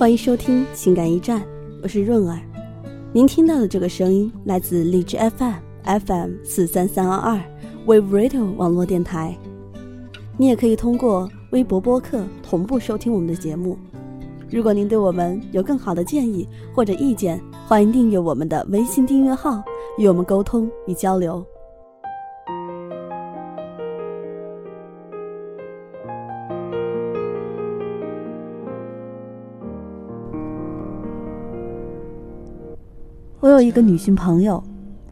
欢迎收听情感驿站，我是润儿。您听到的这个声音来自荔枝 FM FM 四三三二二 Wave Radio 网络电台。你也可以通过微博播客同步收听我们的节目。如果您对我们有更好的建议或者意见，欢迎订阅我们的微信订阅号，与我们沟通与交流。我有一个女性朋友，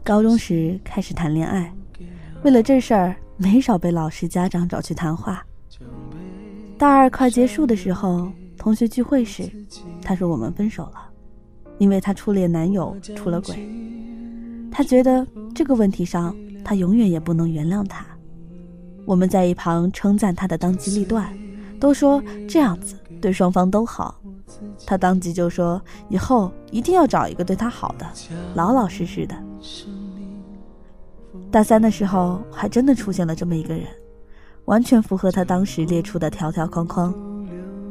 高中时开始谈恋爱，为了这事儿没少被老师、家长找去谈话。大二快结束的时候，同学聚会时，她说我们分手了，因为她初恋男友出了轨。她觉得这个问题上，她永远也不能原谅他。我们在一旁称赞她的当机立断，都说这样子对双方都好。他当即就说：“以后一定要找一个对他好的，老老实实的。”大三的时候，还真的出现了这么一个人，完全符合他当时列出的条条框框。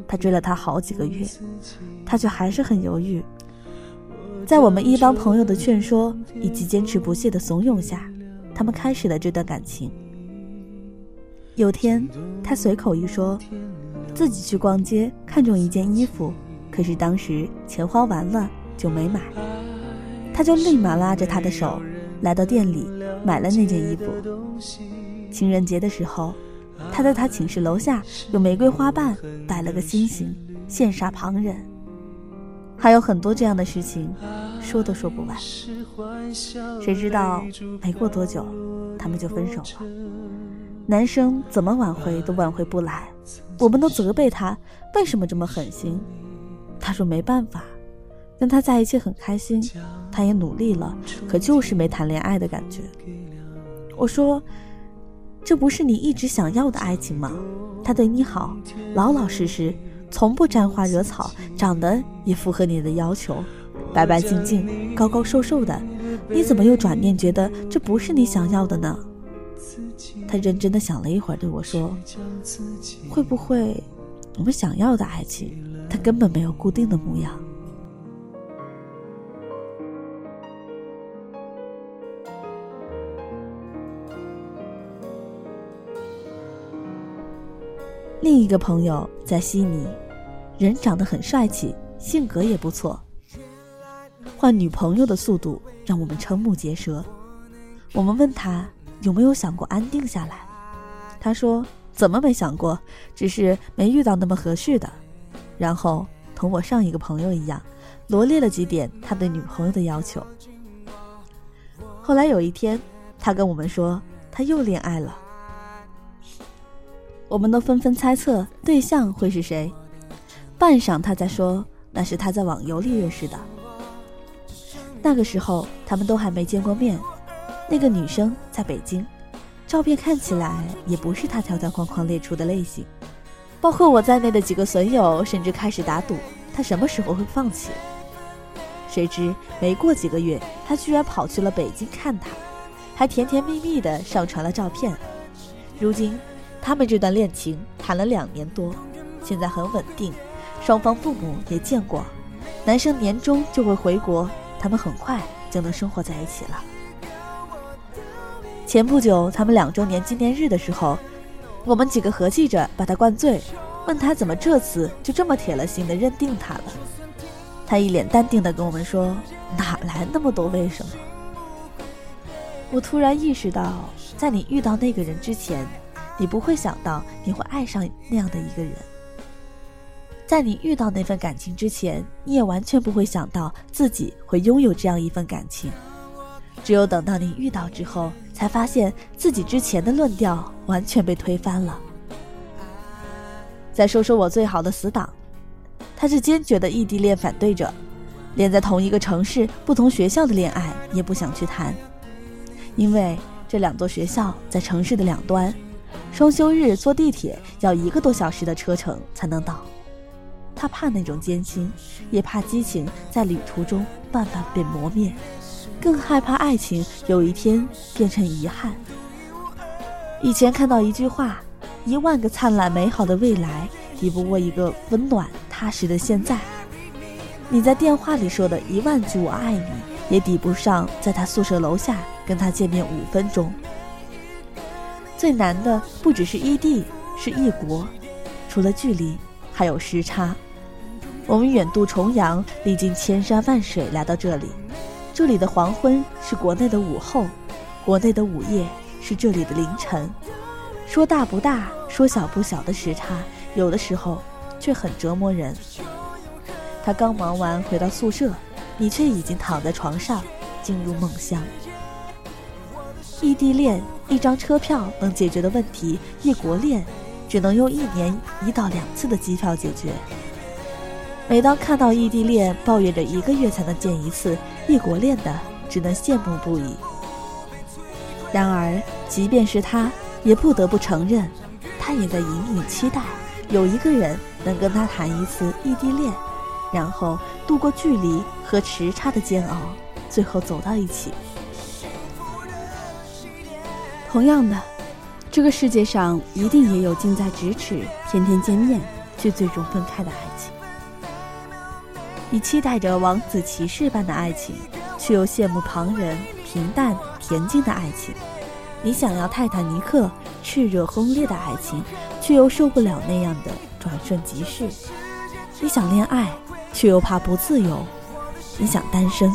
他追了他好几个月，他却还是很犹豫。在我们一帮朋友的劝说以及坚持不懈的怂恿下，他们开始了这段感情。有天，他随口一说，自己去逛街，看中一件衣服。可是当时钱花完了就没买，他就立马拉着他的手来到店里买了那件衣服。情人节的时候，他在他寝室楼下用玫瑰花瓣摆了个星星，羡煞旁人。还有很多这样的事情，说都说不完。谁知道没过多久，他们就分手了。男生怎么挽回都挽回不来，我们都责备他为什么这么狠心。他说没办法，跟他在一起很开心，他也努力了，可就是没谈恋爱的感觉。我说，这不是你一直想要的爱情吗？他对你好，老老实实，从不沾花惹草，长得也符合你的要求，白白净净，高高瘦瘦的，你怎么又转念觉得这不是你想要的呢？他认真的想了一会儿，对我说：“会不会，我们想要的爱情？”他根本没有固定的模样。另一个朋友在悉尼，人长得很帅气，性格也不错。换女朋友的速度让我们瞠目结舌。我们问他有没有想过安定下来，他说：“怎么没想过？只是没遇到那么合适的。”然后同我上一个朋友一样，罗列了几点他对女朋友的要求。后来有一天，他跟我们说他又恋爱了。我们都纷纷猜测对象会是谁。半晌，他才说那是他在网游里认识的。那个时候他们都还没见过面。那个女生在北京，照片看起来也不是他条条框框列出的类型。包括我在内的几个损友甚至开始打赌，他什么时候会放弃。谁知没过几个月，他居然跑去了北京看他，还甜甜蜜蜜的上传了照片。如今，他们这段恋情谈了两年多，现在很稳定，双方父母也见过。男生年终就会回国，他们很快就能生活在一起了。前不久，他们两周年纪念日的时候。我们几个合计着把他灌醉，问他怎么这次就这么铁了心的认定他了。他一脸淡定的跟我们说：“哪来那么多为什么？”我突然意识到，在你遇到那个人之前，你不会想到你会爱上那样的一个人；在你遇到那份感情之前，你也完全不会想到自己会拥有这样一份感情。只有等到你遇到之后。才发现自己之前的论调完全被推翻了。再说说我最好的死党，他是坚决的异地恋反对者，连在同一个城市、不同学校的恋爱也不想去谈，因为这两座学校在城市的两端，双休日坐地铁要一个多小时的车程才能到。他怕那种艰辛，也怕激情在旅途中慢慢被磨灭。更害怕爱情有一天变成遗憾。以前看到一句话：“一万个灿烂美好的未来，抵不过一个温暖踏实的现在。”你在电话里说的一万句“我爱你”，也抵不上在他宿舍楼下跟他见面五分钟。最难的不只是异地，是异国，除了距离，还有时差。我们远渡重洋，历经千山万水来到这里，这里的黄昏是国内的午后，国内的午夜是这里的凌晨。说大不大，说小不小的时差，有的时候却很折磨人。他刚忙完回到宿舍，你却已经躺在床上，进入梦乡。异地恋，一张车票能解决的问题；异国恋，只能用一年一到两次的机票解决。每当看到异地恋抱怨着一个月才能见一次，异国恋的只能羡慕不已。然而，即便是他，也不得不承认，他也在隐隐期待有一个人能跟他谈一次异地恋，然后度过距离和时差的煎熬，最后走到一起。同样的，这个世界上一定也有近在咫尺、天天见面却最终分开的爱情。你期待着王子骑士般的爱情，却又羡慕旁人平淡恬静的爱情；你想要泰坦尼克炽热轰烈的爱情，却又受不了那样的转瞬即逝；你想恋爱，却又怕不自由；你想单身，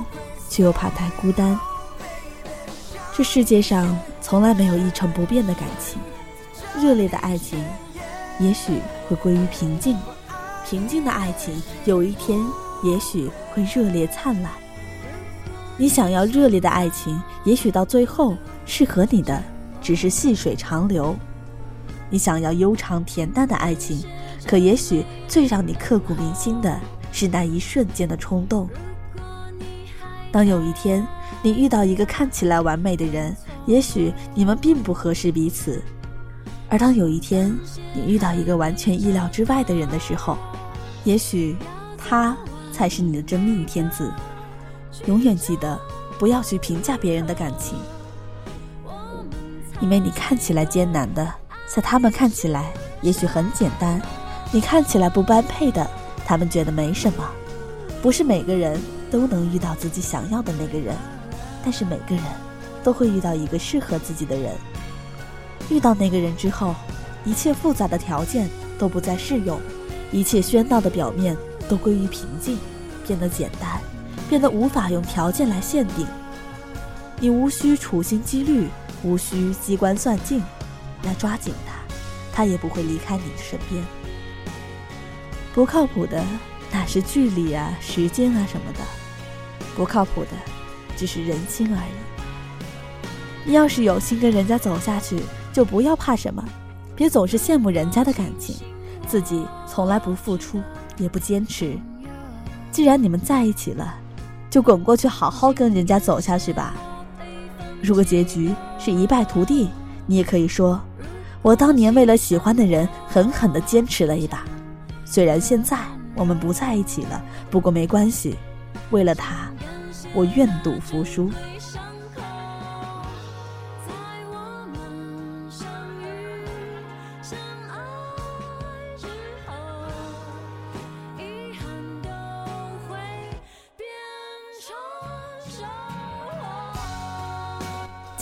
却又怕太孤单。这世界上。从来没有一成不变的感情，热烈的爱情，也许会归于平静；平静的爱情，有一天也许会热烈灿烂。你想要热烈的爱情，也许到最后适合你的只是细水长流；你想要悠长恬淡的爱情，可也许最让你刻骨铭心的是那一瞬间的冲动。当有一天你遇到一个看起来完美的人，也许你们并不合适彼此，而当有一天你遇到一个完全意料之外的人的时候，也许他才是你的真命天子。永远记得，不要去评价别人的感情，因为你看起来艰难的，在他们看起来也许很简单；你看起来不般配的，他们觉得没什么。不是每个人都能遇到自己想要的那个人，但是每个人。都会遇到一个适合自己的人。遇到那个人之后，一切复杂的条件都不再适用，一切喧闹的表面都归于平静，变得简单，变得无法用条件来限定。你无需处心积虑，无需机关算尽，来抓紧他，他也不会离开你的身边。不靠谱的哪是距离啊、时间啊什么的，不靠谱的只是人心而已。你要是有心跟人家走下去，就不要怕什么，别总是羡慕人家的感情，自己从来不付出，也不坚持。既然你们在一起了，就滚过去好好跟人家走下去吧。如果结局是一败涂地，你也可以说，我当年为了喜欢的人狠狠地坚持了一把。虽然现在我们不在一起了，不过没关系，为了他，我愿赌服输。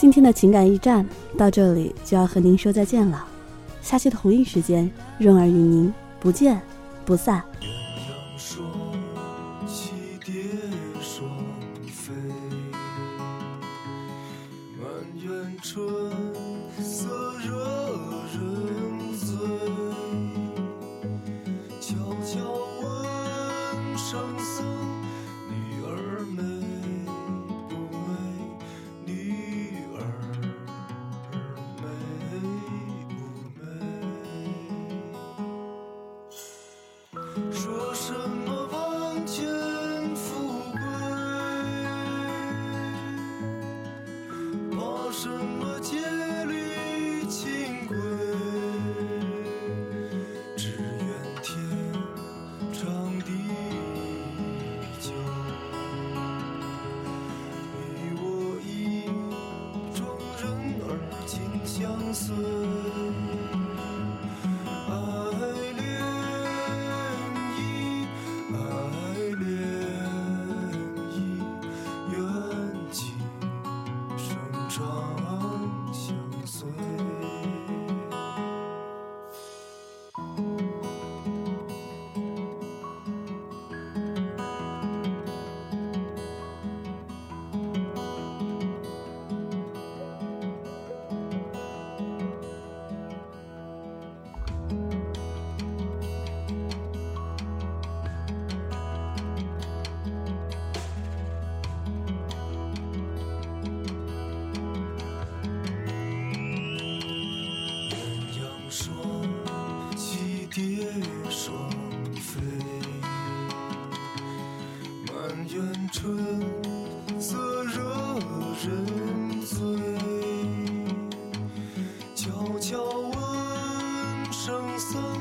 今天的情感驿站到这里就要和您说再见了，下期的同一时间，润儿与您不见不散。Oh. so